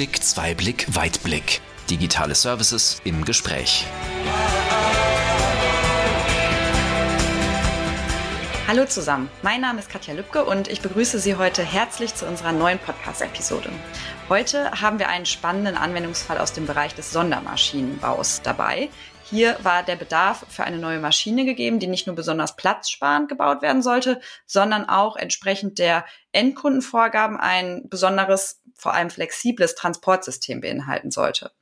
Einblick, Zweiblick, Weitblick. Digitale Services im Gespräch. Hallo zusammen, mein Name ist Katja Lübke und ich begrüße Sie heute herzlich zu unserer neuen Podcast-Episode. Heute haben wir einen spannenden Anwendungsfall aus dem Bereich des Sondermaschinenbaus dabei. Hier war der Bedarf für eine neue Maschine gegeben, die nicht nur besonders platzsparend gebaut werden sollte, sondern auch entsprechend der Endkundenvorgaben ein besonderes, vor allem flexibles Transportsystem beinhalten sollte.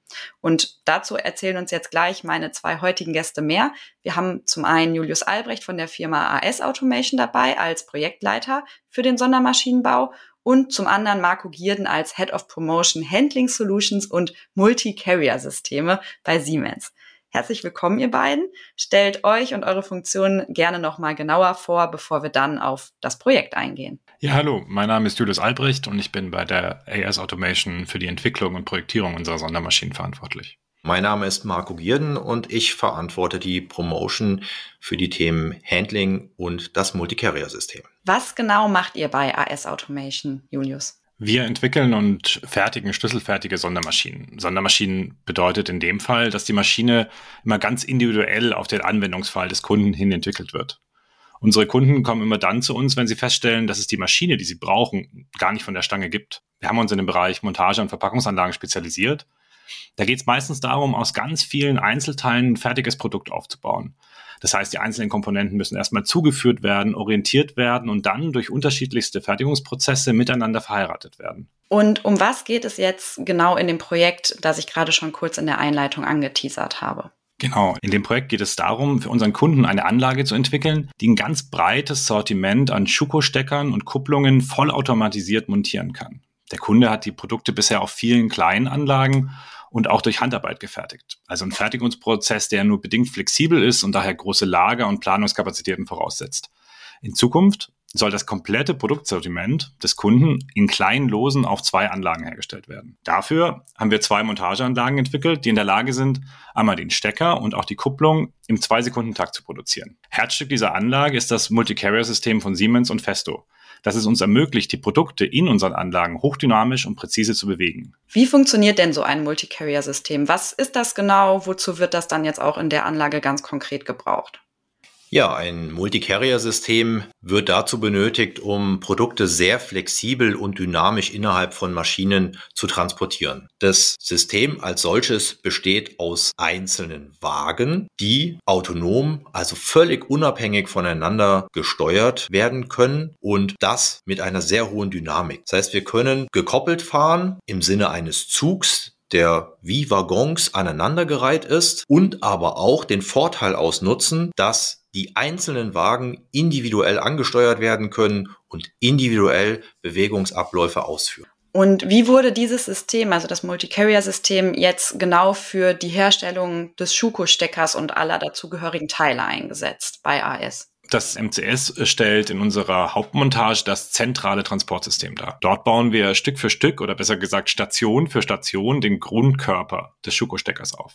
Und dazu erzählen uns jetzt gleich meine zwei heutigen Gäste mehr. Wir haben zum einen Julius Albrecht von der Firma AS Automation dabei als Projektleiter für den Sondermaschinenbau und zum anderen Marco Gierden als Head of Promotion Handling Solutions und Multi-Carrier-Systeme bei Siemens. Herzlich willkommen, ihr beiden. Stellt euch und eure Funktionen gerne nochmal genauer vor, bevor wir dann auf das Projekt eingehen. Ja, hallo, mein Name ist Julius Albrecht und ich bin bei der AS Automation für die Entwicklung und Projektierung unserer Sondermaschinen verantwortlich. Mein Name ist Marco Gierden und ich verantworte die Promotion für die Themen Handling und das Multicarrier-System. Was genau macht ihr bei AS Automation, Julius? Wir entwickeln und fertigen schlüsselfertige Sondermaschinen. Sondermaschinen bedeutet in dem Fall, dass die Maschine immer ganz individuell auf den Anwendungsfall des Kunden hin entwickelt wird. Unsere Kunden kommen immer dann zu uns, wenn sie feststellen, dass es die Maschine, die sie brauchen, gar nicht von der Stange gibt. Wir haben uns in dem Bereich Montage und Verpackungsanlagen spezialisiert. Da geht es meistens darum, aus ganz vielen Einzelteilen ein fertiges Produkt aufzubauen. Das heißt, die einzelnen Komponenten müssen erstmal zugeführt werden, orientiert werden und dann durch unterschiedlichste Fertigungsprozesse miteinander verheiratet werden. Und um was geht es jetzt genau in dem Projekt, das ich gerade schon kurz in der Einleitung angeteasert habe? Genau, in dem Projekt geht es darum, für unseren Kunden eine Anlage zu entwickeln, die ein ganz breites Sortiment an Schuko-Steckern und Kupplungen vollautomatisiert montieren kann. Der Kunde hat die Produkte bisher auf vielen kleinen Anlagen und auch durch Handarbeit gefertigt. Also ein Fertigungsprozess, der nur bedingt flexibel ist und daher große Lager- und Planungskapazitäten voraussetzt. In Zukunft soll das komplette Produktsortiment des Kunden in kleinen Losen auf zwei Anlagen hergestellt werden. Dafür haben wir zwei Montageanlagen entwickelt, die in der Lage sind, einmal den Stecker und auch die Kupplung im Zwei-Sekunden-Takt zu produzieren. Herzstück dieser Anlage ist das Multi-Carrier-System von Siemens und Festo dass es uns ermöglicht, die Produkte in unseren Anlagen hochdynamisch und präzise zu bewegen. Wie funktioniert denn so ein Multi-Carrier-System? Was ist das genau? Wozu wird das dann jetzt auch in der Anlage ganz konkret gebraucht? Ja, ein Multicarrier-System wird dazu benötigt, um Produkte sehr flexibel und dynamisch innerhalb von Maschinen zu transportieren. Das System als solches besteht aus einzelnen Wagen, die autonom, also völlig unabhängig voneinander gesteuert werden können und das mit einer sehr hohen Dynamik. Das heißt, wir können gekoppelt fahren im Sinne eines Zugs, der wie Waggons aneinandergereiht ist und aber auch den Vorteil ausnutzen, dass die einzelnen Wagen individuell angesteuert werden können und individuell Bewegungsabläufe ausführen. Und wie wurde dieses System, also das Multi-Carrier-System, jetzt genau für die Herstellung des Schuko-Steckers und aller dazugehörigen Teile eingesetzt bei AS? Das MCS stellt in unserer Hauptmontage das zentrale Transportsystem dar. Dort bauen wir Stück für Stück oder besser gesagt Station für Station den Grundkörper des Schuko-Steckers auf.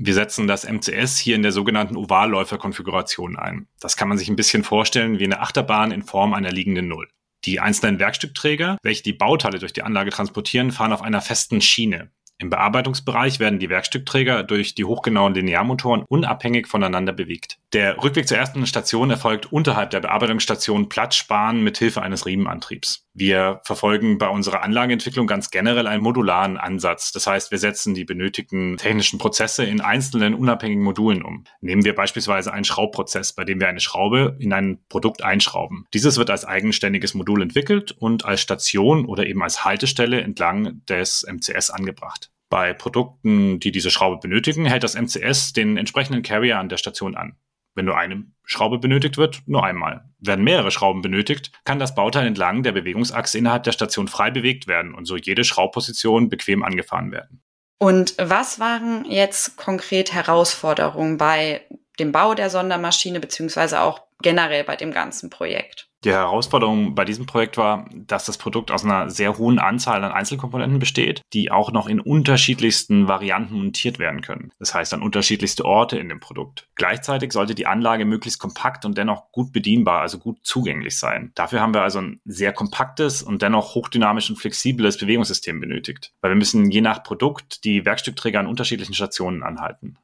Wir setzen das MCS hier in der sogenannten Ovalläufer-Konfiguration ein. Das kann man sich ein bisschen vorstellen wie eine Achterbahn in Form einer liegenden Null. Die einzelnen Werkstückträger, welche die Bauteile durch die Anlage transportieren, fahren auf einer festen Schiene. Im Bearbeitungsbereich werden die Werkstückträger durch die hochgenauen Linearmotoren unabhängig voneinander bewegt. Der Rückweg zur ersten Station erfolgt unterhalb der Bearbeitungsstation Platzsparen mit Hilfe eines Riemenantriebs. Wir verfolgen bei unserer Anlageentwicklung ganz generell einen modularen Ansatz. Das heißt, wir setzen die benötigten technischen Prozesse in einzelnen unabhängigen Modulen um. Nehmen wir beispielsweise einen Schraubprozess, bei dem wir eine Schraube in ein Produkt einschrauben. Dieses wird als eigenständiges Modul entwickelt und als Station oder eben als Haltestelle entlang des MCS angebracht. Bei Produkten, die diese Schraube benötigen, hält das MCS den entsprechenden Carrier an der Station an. Wenn nur eine Schraube benötigt wird, nur einmal. Werden mehrere Schrauben benötigt, kann das Bauteil entlang der Bewegungsachse innerhalb der Station frei bewegt werden und so jede Schraubposition bequem angefahren werden. Und was waren jetzt konkret Herausforderungen bei dem Bau der Sondermaschine beziehungsweise auch generell bei dem ganzen Projekt? Die Herausforderung bei diesem Projekt war, dass das Produkt aus einer sehr hohen Anzahl an Einzelkomponenten besteht, die auch noch in unterschiedlichsten Varianten montiert werden können. Das heißt an unterschiedlichste Orte in dem Produkt. Gleichzeitig sollte die Anlage möglichst kompakt und dennoch gut bedienbar, also gut zugänglich sein. Dafür haben wir also ein sehr kompaktes und dennoch hochdynamisch und flexibles Bewegungssystem benötigt, weil wir müssen je nach Produkt die Werkstückträger an unterschiedlichen Stationen anhalten.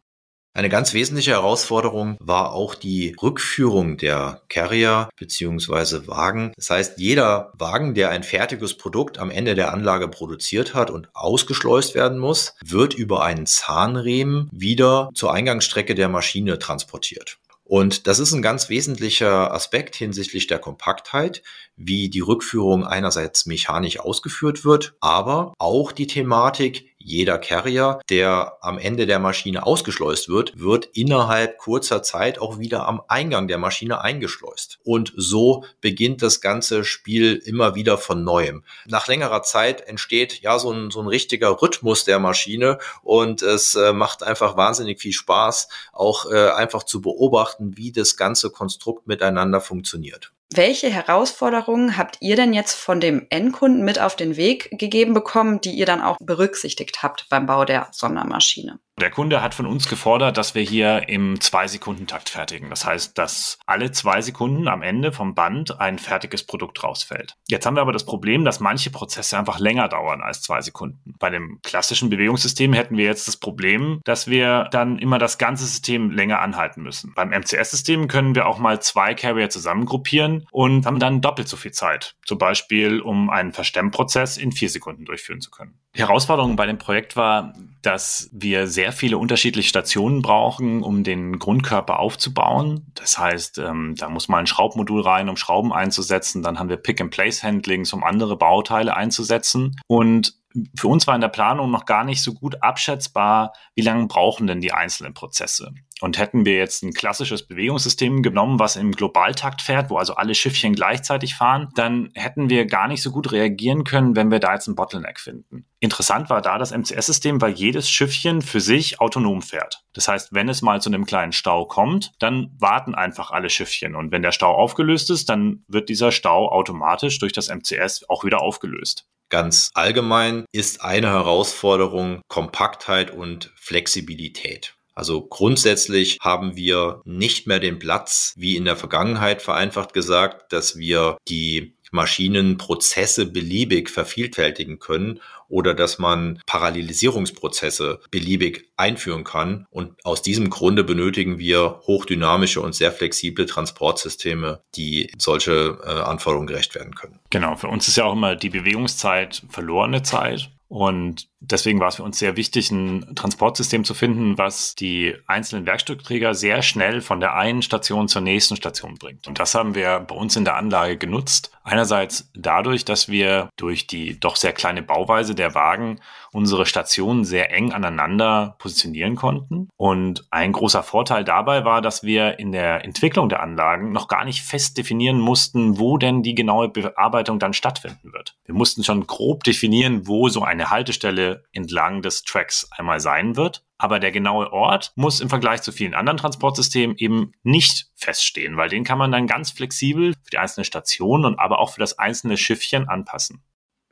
Eine ganz wesentliche Herausforderung war auch die Rückführung der Carrier beziehungsweise Wagen. Das heißt, jeder Wagen, der ein fertiges Produkt am Ende der Anlage produziert hat und ausgeschleust werden muss, wird über einen Zahnriemen wieder zur Eingangsstrecke der Maschine transportiert. Und das ist ein ganz wesentlicher Aspekt hinsichtlich der Kompaktheit, wie die Rückführung einerseits mechanisch ausgeführt wird, aber auch die Thematik, jeder Carrier, der am Ende der Maschine ausgeschleust wird, wird innerhalb kurzer Zeit auch wieder am Eingang der Maschine eingeschleust. Und so beginnt das ganze Spiel immer wieder von neuem. Nach längerer Zeit entsteht ja so ein, so ein richtiger Rhythmus der Maschine und es äh, macht einfach wahnsinnig viel Spaß, auch äh, einfach zu beobachten, wie das ganze Konstrukt miteinander funktioniert. Welche Herausforderungen habt ihr denn jetzt von dem Endkunden mit auf den Weg gegeben bekommen, die ihr dann auch berücksichtigt habt beim Bau der Sondermaschine? Der Kunde hat von uns gefordert, dass wir hier im Zwei-Sekunden-Takt fertigen. Das heißt, dass alle zwei Sekunden am Ende vom Band ein fertiges Produkt rausfällt. Jetzt haben wir aber das Problem, dass manche Prozesse einfach länger dauern als zwei Sekunden. Bei dem klassischen Bewegungssystem hätten wir jetzt das Problem, dass wir dann immer das ganze System länger anhalten müssen. Beim MCS-System können wir auch mal zwei Carrier zusammengruppieren und haben dann doppelt so viel Zeit. Zum Beispiel, um einen Verstemmprozess in vier Sekunden durchführen zu können. Die Herausforderung bei dem Projekt war, dass wir sehr viele unterschiedliche Stationen brauchen, um den Grundkörper aufzubauen. Das heißt, ähm, da muss mal ein Schraubmodul rein, um Schrauben einzusetzen. Dann haben wir Pick-and-Place-Handlings, um andere Bauteile einzusetzen. Und für uns war in der Planung noch gar nicht so gut abschätzbar, wie lange brauchen denn die einzelnen Prozesse. Und hätten wir jetzt ein klassisches Bewegungssystem genommen, was im Globaltakt fährt, wo also alle Schiffchen gleichzeitig fahren, dann hätten wir gar nicht so gut reagieren können, wenn wir da jetzt einen Bottleneck finden. Interessant war da das MCS-System, weil jedes Schiffchen für sich autonom fährt. Das heißt, wenn es mal zu einem kleinen Stau kommt, dann warten einfach alle Schiffchen. Und wenn der Stau aufgelöst ist, dann wird dieser Stau automatisch durch das MCS auch wieder aufgelöst. Ganz allgemein ist eine Herausforderung Kompaktheit und Flexibilität. Also grundsätzlich haben wir nicht mehr den Platz, wie in der Vergangenheit vereinfacht gesagt, dass wir die Maschinenprozesse beliebig vervielfältigen können oder dass man Parallelisierungsprozesse beliebig einführen kann. Und aus diesem Grunde benötigen wir hochdynamische und sehr flexible Transportsysteme, die solche äh, Anforderungen gerecht werden können. Genau, für uns ist ja auch immer die Bewegungszeit verlorene Zeit. Und deswegen war es für uns sehr wichtig, ein Transportsystem zu finden, was die einzelnen Werkstückträger sehr schnell von der einen Station zur nächsten Station bringt. Und das haben wir bei uns in der Anlage genutzt. Einerseits dadurch, dass wir durch die doch sehr kleine Bauweise der Wagen unsere Stationen sehr eng aneinander positionieren konnten. Und ein großer Vorteil dabei war, dass wir in der Entwicklung der Anlagen noch gar nicht fest definieren mussten, wo denn die genaue Bearbeitung dann stattfinden wird. Wir mussten schon grob definieren, wo so eine Haltestelle entlang des Tracks einmal sein wird. Aber der genaue Ort muss im Vergleich zu vielen anderen Transportsystemen eben nicht feststehen, weil den kann man dann ganz flexibel für die einzelne Station und aber auch für das einzelne Schiffchen anpassen.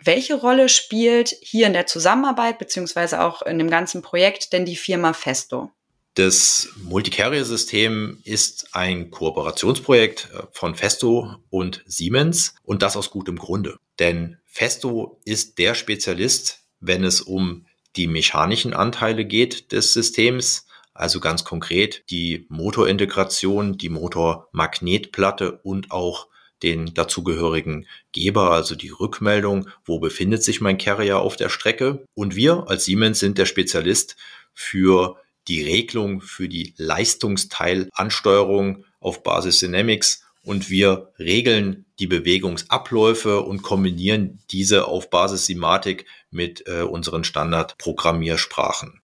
Welche Rolle spielt hier in der Zusammenarbeit beziehungsweise auch in dem ganzen Projekt denn die Firma Festo? Das Multicarrier-System ist ein Kooperationsprojekt äh, von Festo und Siemens und das aus gutem Grunde. Denn Festo ist der Spezialist, wenn es um die mechanischen Anteile geht des Systems, also ganz konkret die Motorintegration, die Motormagnetplatte und auch den dazugehörigen Geber, also die Rückmeldung, wo befindet sich mein Carrier auf der Strecke. Und wir als Siemens sind der Spezialist für die Regelung, für die Leistungsteilansteuerung auf Basis Dynamics und wir regeln die Bewegungsabläufe und kombinieren diese auf Basis Simatic mit äh, unseren Standardprogrammiersprachen.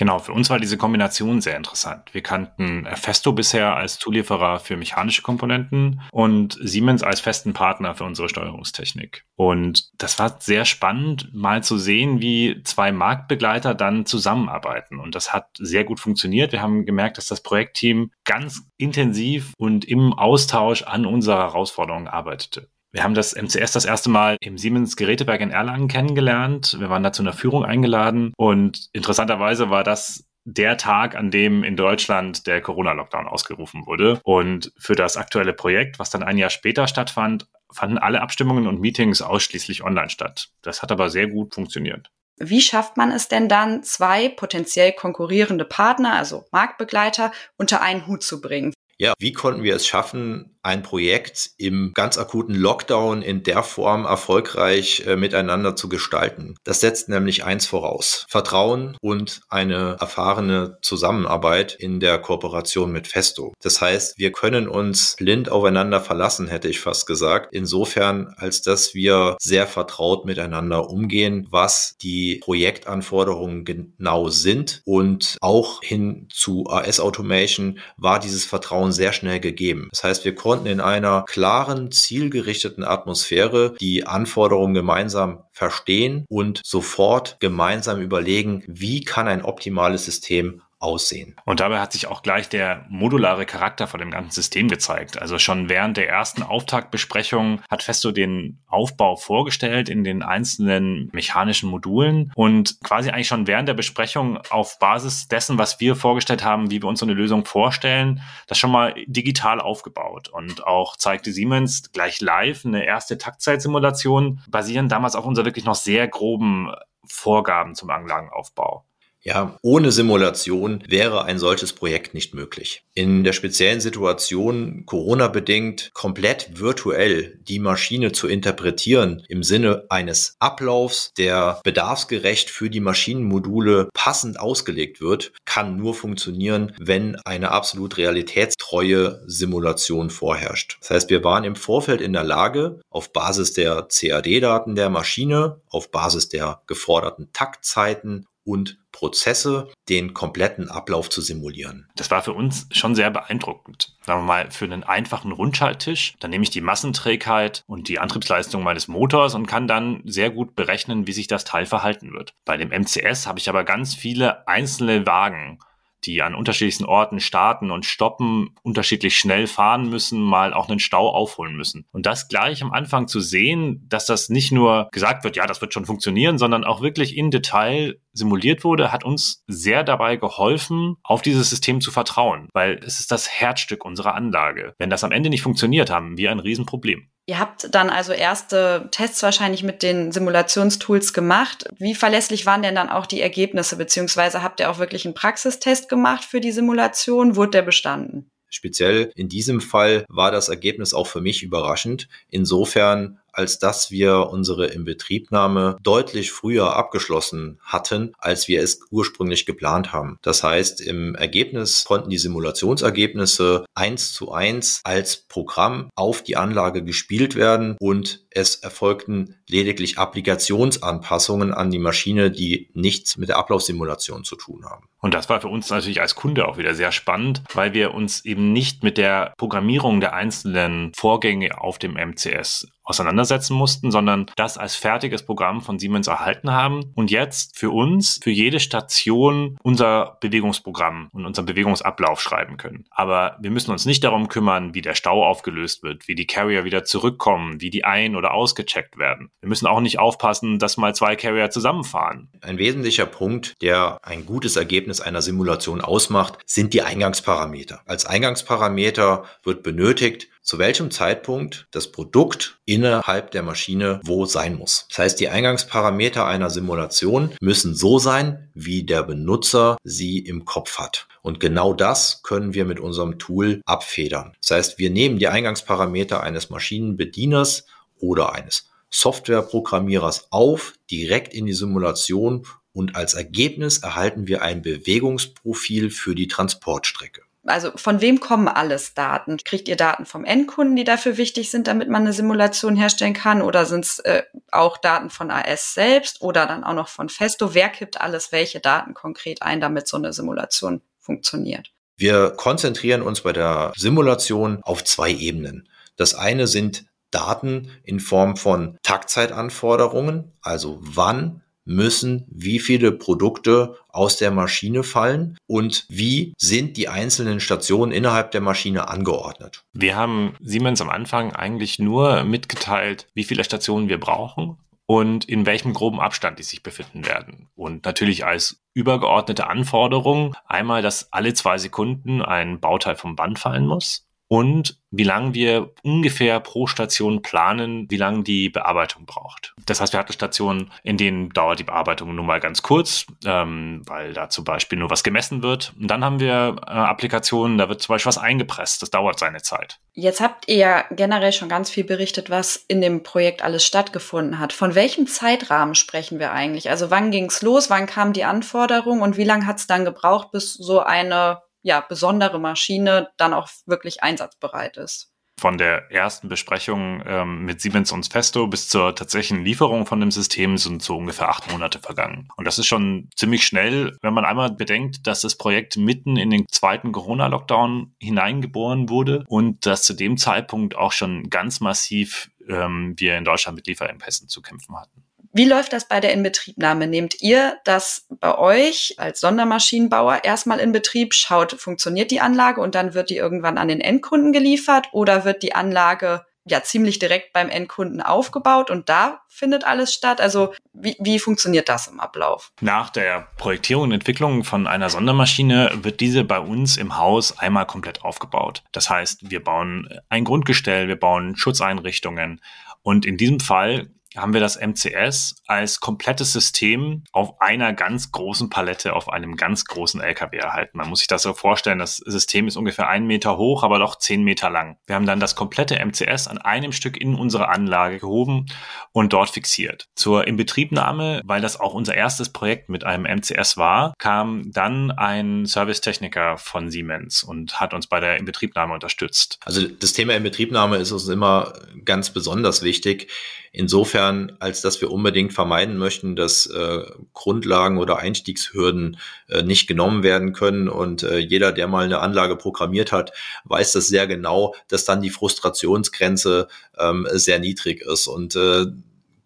Genau, für uns war diese Kombination sehr interessant. Wir kannten Festo bisher als Zulieferer für mechanische Komponenten und Siemens als festen Partner für unsere Steuerungstechnik. Und das war sehr spannend, mal zu sehen, wie zwei Marktbegleiter dann zusammenarbeiten. Und das hat sehr gut funktioniert. Wir haben gemerkt, dass das Projektteam ganz intensiv und im Austausch an unserer Herausforderung arbeitete. Wir haben das MCS das erste Mal im Siemens Geräteberg in Erlangen kennengelernt. Wir waren da zu einer Führung eingeladen und interessanterweise war das der Tag, an dem in Deutschland der Corona-Lockdown ausgerufen wurde. Und für das aktuelle Projekt, was dann ein Jahr später stattfand, fanden alle Abstimmungen und Meetings ausschließlich online statt. Das hat aber sehr gut funktioniert. Wie schafft man es denn dann, zwei potenziell konkurrierende Partner, also Marktbegleiter, unter einen Hut zu bringen? Ja, wie konnten wir es schaffen, ein Projekt im ganz akuten Lockdown in der Form erfolgreich äh, miteinander zu gestalten? Das setzt nämlich eins voraus. Vertrauen und eine erfahrene Zusammenarbeit in der Kooperation mit Festo. Das heißt, wir können uns blind aufeinander verlassen, hätte ich fast gesagt. Insofern, als dass wir sehr vertraut miteinander umgehen, was die Projektanforderungen genau sind und auch hin zu AS Automation war dieses Vertrauen Vertrauen sehr schnell gegeben. Das heißt, wir konnten in einer klaren, zielgerichteten Atmosphäre die Anforderungen gemeinsam verstehen und sofort gemeinsam überlegen, wie kann ein optimales System aussehen. Und dabei hat sich auch gleich der modulare Charakter von dem ganzen System gezeigt. Also schon während der ersten Auftaktbesprechung hat Festo den Aufbau vorgestellt in den einzelnen mechanischen Modulen und quasi eigentlich schon während der Besprechung auf Basis dessen, was wir vorgestellt haben, wie wir uns so eine Lösung vorstellen, das schon mal digital aufgebaut. Und auch zeigte Siemens gleich live eine erste Taktzeitsimulation, basierend damals auf unserer wirklich noch sehr groben Vorgaben zum Anlagenaufbau. Ja, ohne Simulation wäre ein solches Projekt nicht möglich. In der speziellen Situation, Corona-bedingt, komplett virtuell die Maschine zu interpretieren im Sinne eines Ablaufs, der bedarfsgerecht für die Maschinenmodule passend ausgelegt wird, kann nur funktionieren, wenn eine absolut realitätstreue Simulation vorherrscht. Das heißt, wir waren im Vorfeld in der Lage, auf Basis der CAD-Daten der Maschine, auf Basis der geforderten Taktzeiten und Prozesse den kompletten Ablauf zu simulieren. Das war für uns schon sehr beeindruckend. Sagen wir mal, für einen einfachen Rundschalttisch, dann nehme ich die Massenträgheit und die Antriebsleistung meines Motors und kann dann sehr gut berechnen, wie sich das Teil verhalten wird. Bei dem MCS habe ich aber ganz viele einzelne Wagen die an unterschiedlichsten Orten starten und stoppen, unterschiedlich schnell fahren müssen, mal auch einen Stau aufholen müssen. Und das gleich am Anfang zu sehen, dass das nicht nur gesagt wird, ja, das wird schon funktionieren, sondern auch wirklich in Detail simuliert wurde, hat uns sehr dabei geholfen, auf dieses System zu vertrauen, weil es ist das Herzstück unserer Anlage. Wenn das am Ende nicht funktioniert, haben wir ein Riesenproblem. Ihr habt dann also erste Tests wahrscheinlich mit den Simulationstools gemacht. Wie verlässlich waren denn dann auch die Ergebnisse, beziehungsweise habt ihr auch wirklich einen Praxistest gemacht für die Simulation? Wurde der bestanden? Speziell in diesem Fall war das Ergebnis auch für mich überraschend. Insofern als dass wir unsere Inbetriebnahme deutlich früher abgeschlossen hatten, als wir es ursprünglich geplant haben. Das heißt, im Ergebnis konnten die Simulationsergebnisse eins zu eins als Programm auf die Anlage gespielt werden und es erfolgten lediglich Applikationsanpassungen an die Maschine, die nichts mit der Ablaufsimulation zu tun haben. Und das war für uns natürlich als Kunde auch wieder sehr spannend, weil wir uns eben nicht mit der Programmierung der einzelnen Vorgänge auf dem MCS auseinandersetzen mussten, sondern das als fertiges Programm von Siemens erhalten haben und jetzt für uns, für jede Station unser Bewegungsprogramm und unseren Bewegungsablauf schreiben können. Aber wir müssen uns nicht darum kümmern, wie der Stau aufgelöst wird, wie die Carrier wieder zurückkommen, wie die ein- oder ausgecheckt werden. Wir müssen auch nicht aufpassen, dass mal zwei Carrier zusammenfahren. Ein wesentlicher Punkt, der ein gutes Ergebnis einer Simulation ausmacht, sind die Eingangsparameter. Als Eingangsparameter wird benötigt, zu welchem Zeitpunkt das Produkt innerhalb der Maschine wo sein muss. Das heißt, die Eingangsparameter einer Simulation müssen so sein, wie der Benutzer sie im Kopf hat. Und genau das können wir mit unserem Tool abfedern. Das heißt, wir nehmen die Eingangsparameter eines Maschinenbedieners oder eines Softwareprogrammierers auf, direkt in die Simulation und als Ergebnis erhalten wir ein Bewegungsprofil für die Transportstrecke. Also von wem kommen alles Daten? Kriegt ihr Daten vom Endkunden, die dafür wichtig sind, damit man eine Simulation herstellen kann? Oder sind es äh, auch Daten von AS selbst oder dann auch noch von Festo? Wer kippt alles welche Daten konkret ein, damit so eine Simulation funktioniert? Wir konzentrieren uns bei der Simulation auf zwei Ebenen. Das eine sind Daten in Form von Taktzeitanforderungen, also wann müssen wie viele Produkte aus der Maschine fallen und wie sind die einzelnen Stationen innerhalb der Maschine angeordnet. Wir haben Siemens am Anfang eigentlich nur mitgeteilt, wie viele Stationen wir brauchen und in welchem groben Abstand die sich befinden werden. Und natürlich als übergeordnete Anforderung einmal, dass alle zwei Sekunden ein Bauteil vom Band fallen muss und wie lange wir ungefähr pro Station planen, wie lange die Bearbeitung braucht. Das heißt, wir hatten Stationen, in denen dauert die Bearbeitung nun mal ganz kurz, ähm, weil da zum Beispiel nur was gemessen wird. Und dann haben wir äh, Applikationen, da wird zum Beispiel was eingepresst. Das dauert seine Zeit. Jetzt habt ihr ja generell schon ganz viel berichtet, was in dem Projekt alles stattgefunden hat. Von welchem Zeitrahmen sprechen wir eigentlich? Also wann ging es los? Wann kam die Anforderung? Und wie lange hat es dann gebraucht, bis so eine ja, besondere Maschine dann auch wirklich einsatzbereit ist. Von der ersten Besprechung ähm, mit Siemens und Festo bis zur tatsächlichen Lieferung von dem System sind so ungefähr acht Monate vergangen. Und das ist schon ziemlich schnell, wenn man einmal bedenkt, dass das Projekt mitten in den zweiten Corona-Lockdown hineingeboren wurde und dass zu dem Zeitpunkt auch schon ganz massiv ähm, wir in Deutschland mit Lieferengpässen zu kämpfen hatten. Wie läuft das bei der Inbetriebnahme? Nehmt ihr das bei euch als Sondermaschinenbauer erstmal in Betrieb, schaut, funktioniert die Anlage und dann wird die irgendwann an den Endkunden geliefert oder wird die Anlage ja ziemlich direkt beim Endkunden aufgebaut und da findet alles statt? Also wie, wie funktioniert das im Ablauf? Nach der Projektierung und Entwicklung von einer Sondermaschine wird diese bei uns im Haus einmal komplett aufgebaut. Das heißt, wir bauen ein Grundgestell, wir bauen Schutzeinrichtungen und in diesem Fall haben wir das MCS als komplettes System auf einer ganz großen Palette auf einem ganz großen LKW erhalten. Man muss sich das so vorstellen, das System ist ungefähr einen Meter hoch, aber doch zehn Meter lang. Wir haben dann das komplette MCS an einem Stück in unsere Anlage gehoben und dort fixiert. Zur Inbetriebnahme, weil das auch unser erstes Projekt mit einem MCS war, kam dann ein Servicetechniker von Siemens und hat uns bei der Inbetriebnahme unterstützt. Also das Thema Inbetriebnahme ist uns immer ganz besonders wichtig. Insofern, als dass wir unbedingt vermeiden möchten, dass äh, Grundlagen oder Einstiegshürden äh, nicht genommen werden können. Und äh, jeder, der mal eine Anlage programmiert hat, weiß das sehr genau, dass dann die Frustrationsgrenze ähm, sehr niedrig ist. Und äh,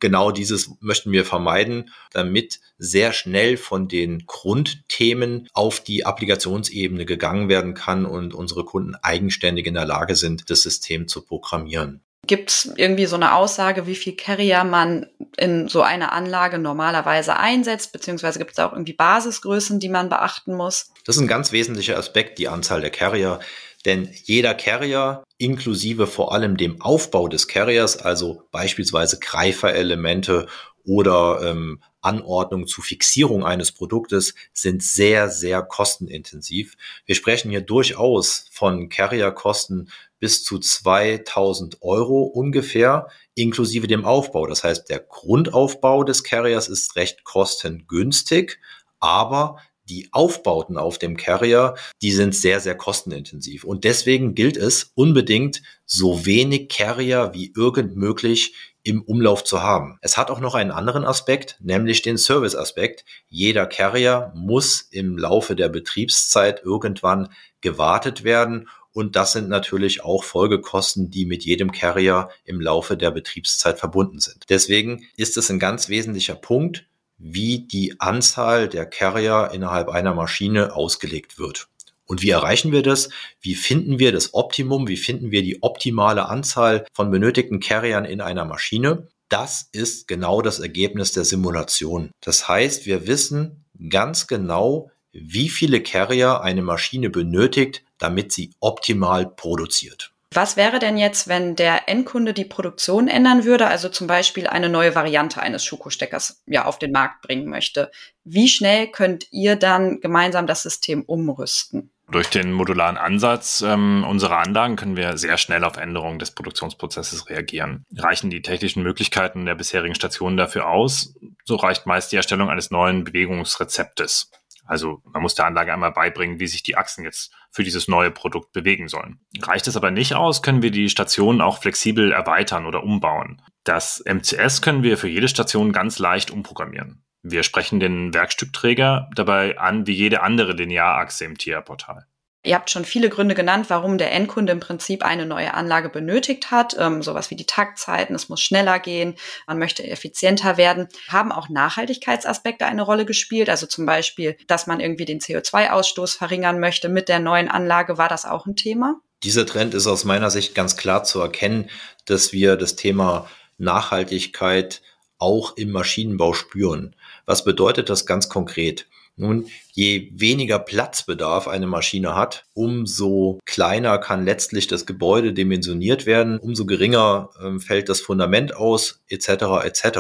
genau dieses möchten wir vermeiden, damit sehr schnell von den Grundthemen auf die Applikationsebene gegangen werden kann und unsere Kunden eigenständig in der Lage sind, das System zu programmieren. Gibt es irgendwie so eine Aussage, wie viel Carrier man in so einer Anlage normalerweise einsetzt, beziehungsweise gibt es auch irgendwie Basisgrößen, die man beachten muss? Das ist ein ganz wesentlicher Aspekt, die Anzahl der Carrier. Denn jeder Carrier, inklusive vor allem dem Aufbau des Carriers, also beispielsweise Greiferelemente oder ähm, Anordnung zu Fixierung eines Produktes sind sehr, sehr kostenintensiv. Wir sprechen hier durchaus von Carrierkosten bis zu 2000 Euro ungefähr, inklusive dem Aufbau. Das heißt, der Grundaufbau des Carriers ist recht kostengünstig, aber die Aufbauten auf dem Carrier, die sind sehr, sehr kostenintensiv. Und deswegen gilt es unbedingt, so wenig Carrier wie irgend möglich im Umlauf zu haben. Es hat auch noch einen anderen Aspekt, nämlich den Service-Aspekt. Jeder Carrier muss im Laufe der Betriebszeit irgendwann gewartet werden und das sind natürlich auch Folgekosten, die mit jedem Carrier im Laufe der Betriebszeit verbunden sind. Deswegen ist es ein ganz wesentlicher Punkt, wie die Anzahl der Carrier innerhalb einer Maschine ausgelegt wird. Und wie erreichen wir das? Wie finden wir das Optimum? Wie finden wir die optimale Anzahl von benötigten Carriern in einer Maschine? Das ist genau das Ergebnis der Simulation. Das heißt, wir wissen ganz genau, wie viele Carrier eine Maschine benötigt, damit sie optimal produziert. Was wäre denn jetzt, wenn der Endkunde die Produktion ändern würde, also zum Beispiel eine neue Variante eines Schuko-Steckers ja, auf den Markt bringen möchte? Wie schnell könnt ihr dann gemeinsam das System umrüsten? Durch den modularen Ansatz ähm, unserer Anlagen können wir sehr schnell auf Änderungen des Produktionsprozesses reagieren. Reichen die technischen Möglichkeiten der bisherigen Stationen dafür aus, so reicht meist die Erstellung eines neuen Bewegungsrezeptes. Also man muss der Anlage einmal beibringen, wie sich die Achsen jetzt für dieses neue Produkt bewegen sollen. Reicht es aber nicht aus, können wir die Station auch flexibel erweitern oder umbauen. Das MCS können wir für jede Station ganz leicht umprogrammieren. Wir sprechen den Werkstückträger dabei an wie jede andere Linearachse im TIA-Portal. Ihr habt schon viele Gründe genannt, warum der Endkunde im Prinzip eine neue Anlage benötigt hat. Ähm, sowas wie die Taktzeiten, es muss schneller gehen, man möchte effizienter werden. Haben auch Nachhaltigkeitsaspekte eine Rolle gespielt? Also zum Beispiel, dass man irgendwie den CO2-Ausstoß verringern möchte mit der neuen Anlage. War das auch ein Thema? Dieser Trend ist aus meiner Sicht ganz klar zu erkennen, dass wir das Thema Nachhaltigkeit auch im Maschinenbau spüren. Was bedeutet das ganz konkret? Nun, je weniger Platzbedarf eine Maschine hat, umso kleiner kann letztlich das Gebäude dimensioniert werden, umso geringer äh, fällt das Fundament aus, etc. etc.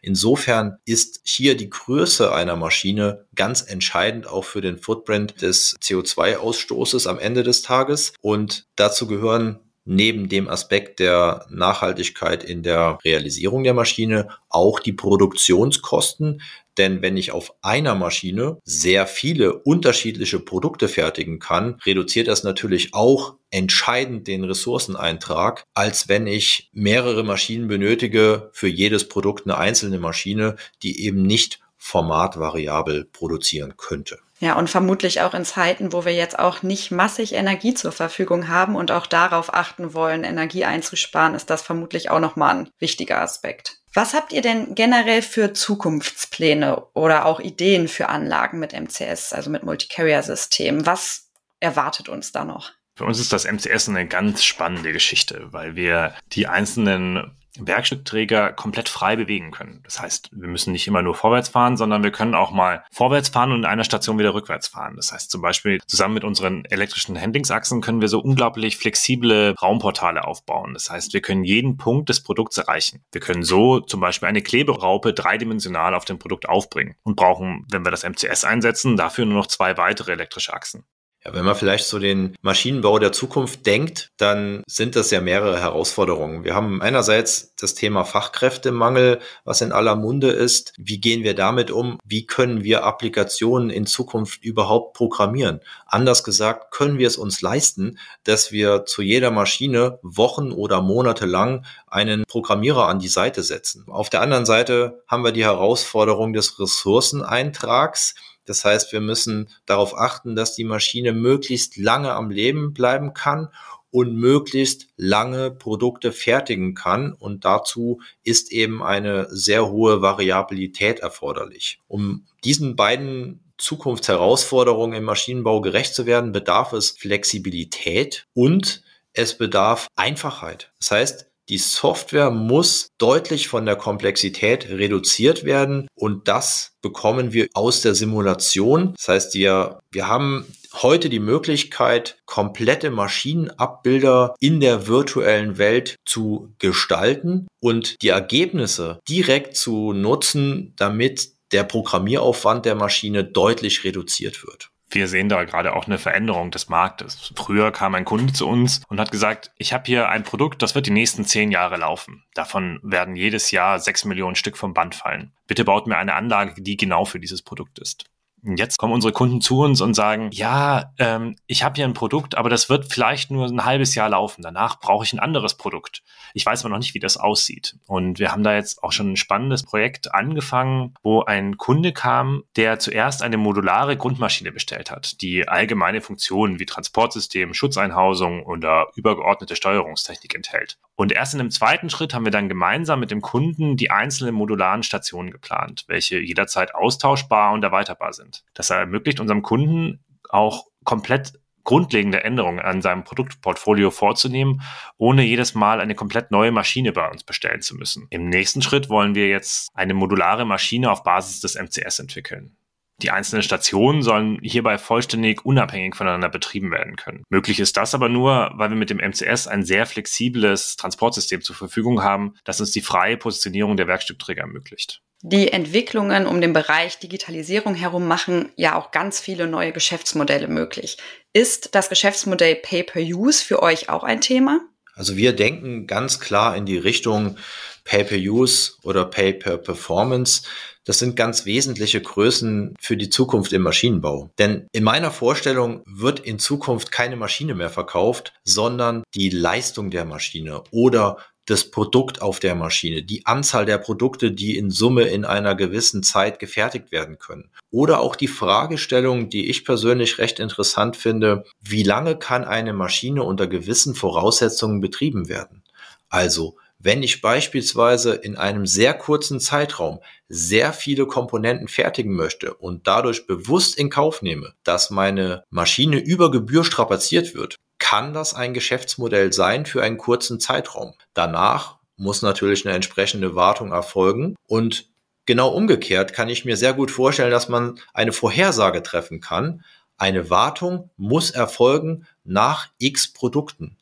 Insofern ist hier die Größe einer Maschine ganz entscheidend auch für den Footprint des CO2-Ausstoßes am Ende des Tages. Und dazu gehören neben dem Aspekt der Nachhaltigkeit in der Realisierung der Maschine auch die Produktionskosten. Denn wenn ich auf einer Maschine sehr viele unterschiedliche Produkte fertigen kann, reduziert das natürlich auch entscheidend den Ressourceneintrag, als wenn ich mehrere Maschinen benötige, für jedes Produkt eine einzelne Maschine, die eben nicht formatvariabel produzieren könnte. Ja, und vermutlich auch in Zeiten, wo wir jetzt auch nicht massig Energie zur Verfügung haben und auch darauf achten wollen, Energie einzusparen, ist das vermutlich auch nochmal ein wichtiger Aspekt. Was habt ihr denn generell für Zukunftspläne oder auch Ideen für Anlagen mit MCS, also mit Multicarrier-Systemen? Was erwartet uns da noch? Für uns ist das MCS eine ganz spannende Geschichte, weil wir die einzelnen Werkstückträger komplett frei bewegen können. Das heißt, wir müssen nicht immer nur vorwärts fahren, sondern wir können auch mal vorwärts fahren und in einer Station wieder rückwärts fahren. Das heißt zum Beispiel zusammen mit unseren elektrischen Handlingsachsen können wir so unglaublich flexible Raumportale aufbauen. Das heißt, wir können jeden Punkt des Produkts erreichen. Wir können so zum Beispiel eine Kleberaupe dreidimensional auf dem Produkt aufbringen und brauchen, wenn wir das MCS einsetzen, dafür nur noch zwei weitere elektrische Achsen. Ja, wenn man vielleicht so den Maschinenbau der Zukunft denkt, dann sind das ja mehrere Herausforderungen. Wir haben einerseits das Thema Fachkräftemangel, was in aller Munde ist. Wie gehen wir damit um? Wie können wir Applikationen in Zukunft überhaupt programmieren? Anders gesagt, können wir es uns leisten, dass wir zu jeder Maschine Wochen oder Monate lang einen Programmierer an die Seite setzen? Auf der anderen Seite haben wir die Herausforderung des Ressourceneintrags. Das heißt, wir müssen darauf achten, dass die Maschine möglichst lange am Leben bleiben kann und möglichst lange Produkte fertigen kann. Und dazu ist eben eine sehr hohe Variabilität erforderlich. Um diesen beiden Zukunftsherausforderungen im Maschinenbau gerecht zu werden, bedarf es Flexibilität und es bedarf Einfachheit. Das heißt, die Software muss deutlich von der Komplexität reduziert werden und das bekommen wir aus der Simulation. Das heißt, wir, wir haben heute die Möglichkeit, komplette Maschinenabbilder in der virtuellen Welt zu gestalten und die Ergebnisse direkt zu nutzen, damit der Programmieraufwand der Maschine deutlich reduziert wird wir sehen da gerade auch eine Veränderung des Marktes. Früher kam ein Kunde zu uns und hat gesagt, ich habe hier ein Produkt, das wird die nächsten zehn Jahre laufen. Davon werden jedes Jahr sechs Millionen Stück vom Band fallen. Bitte baut mir eine Anlage, die genau für dieses Produkt ist. Jetzt kommen unsere Kunden zu uns und sagen, ja, ähm, ich habe hier ein Produkt, aber das wird vielleicht nur ein halbes Jahr laufen. Danach brauche ich ein anderes Produkt. Ich weiß aber noch nicht, wie das aussieht. Und wir haben da jetzt auch schon ein spannendes Projekt angefangen, wo ein Kunde kam, der zuerst eine modulare Grundmaschine bestellt hat, die allgemeine Funktionen wie Transportsystem, Schutzeinhausung oder übergeordnete Steuerungstechnik enthält. Und erst in einem zweiten Schritt haben wir dann gemeinsam mit dem Kunden die einzelnen modularen Stationen geplant, welche jederzeit austauschbar und erweiterbar sind sind. Das ermöglicht unserem Kunden auch komplett grundlegende Änderungen an seinem Produktportfolio vorzunehmen, ohne jedes Mal eine komplett neue Maschine bei uns bestellen zu müssen. Im nächsten Schritt wollen wir jetzt eine modulare Maschine auf Basis des MCS entwickeln. Die einzelnen Stationen sollen hierbei vollständig unabhängig voneinander betrieben werden können. Möglich ist das aber nur, weil wir mit dem MCS ein sehr flexibles Transportsystem zur Verfügung haben, das uns die freie Positionierung der Werkstückträger ermöglicht. Die Entwicklungen um den Bereich Digitalisierung herum machen ja auch ganz viele neue Geschäftsmodelle möglich. Ist das Geschäftsmodell Pay-per-Use für euch auch ein Thema? Also wir denken ganz klar in die Richtung, Pay-per-Use oder Pay-per-Performance. Das sind ganz wesentliche Größen für die Zukunft im Maschinenbau. Denn in meiner Vorstellung wird in Zukunft keine Maschine mehr verkauft, sondern die Leistung der Maschine oder das Produkt auf der Maschine, die Anzahl der Produkte, die in Summe in einer gewissen Zeit gefertigt werden können. Oder auch die Fragestellung, die ich persönlich recht interessant finde, wie lange kann eine Maschine unter gewissen Voraussetzungen betrieben werden? Also, wenn ich beispielsweise in einem sehr kurzen Zeitraum sehr viele Komponenten fertigen möchte und dadurch bewusst in Kauf nehme, dass meine Maschine über Gebühr strapaziert wird, kann das ein Geschäftsmodell sein für einen kurzen Zeitraum. Danach muss natürlich eine entsprechende Wartung erfolgen und genau umgekehrt kann ich mir sehr gut vorstellen, dass man eine Vorhersage treffen kann. Eine Wartung muss erfolgen nach x Produkten.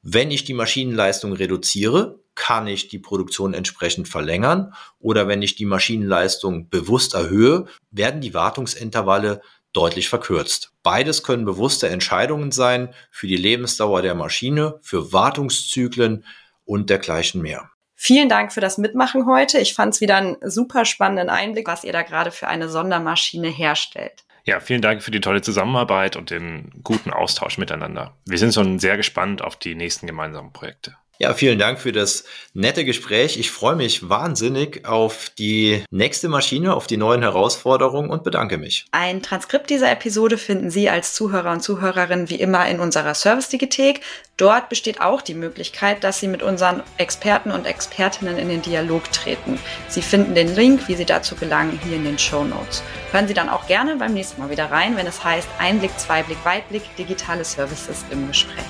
Wenn ich die Maschinenleistung reduziere, kann ich die Produktion entsprechend verlängern oder wenn ich die Maschinenleistung bewusst erhöhe, werden die Wartungsintervalle deutlich verkürzt. Beides können bewusste Entscheidungen sein für die Lebensdauer der Maschine, für Wartungszyklen und dergleichen mehr. Vielen Dank für das Mitmachen heute. Ich fand es wieder einen super spannenden Einblick, was ihr da gerade für eine Sondermaschine herstellt. Ja, vielen Dank für die tolle Zusammenarbeit und den guten Austausch miteinander. Wir sind schon sehr gespannt auf die nächsten gemeinsamen Projekte. Ja, vielen Dank für das nette Gespräch. Ich freue mich wahnsinnig auf die nächste Maschine, auf die neuen Herausforderungen und bedanke mich. Ein Transkript dieser Episode finden Sie als Zuhörer und Zuhörerin wie immer in unserer Service-Digithek. Dort besteht auch die Möglichkeit, dass Sie mit unseren Experten und Expertinnen in den Dialog treten. Sie finden den Link, wie Sie dazu gelangen, hier in den Show Notes. Hören Sie dann auch gerne beim nächsten Mal wieder rein, wenn es heißt Einblick, Zweiblick, Weitblick, digitale Services im Gespräch.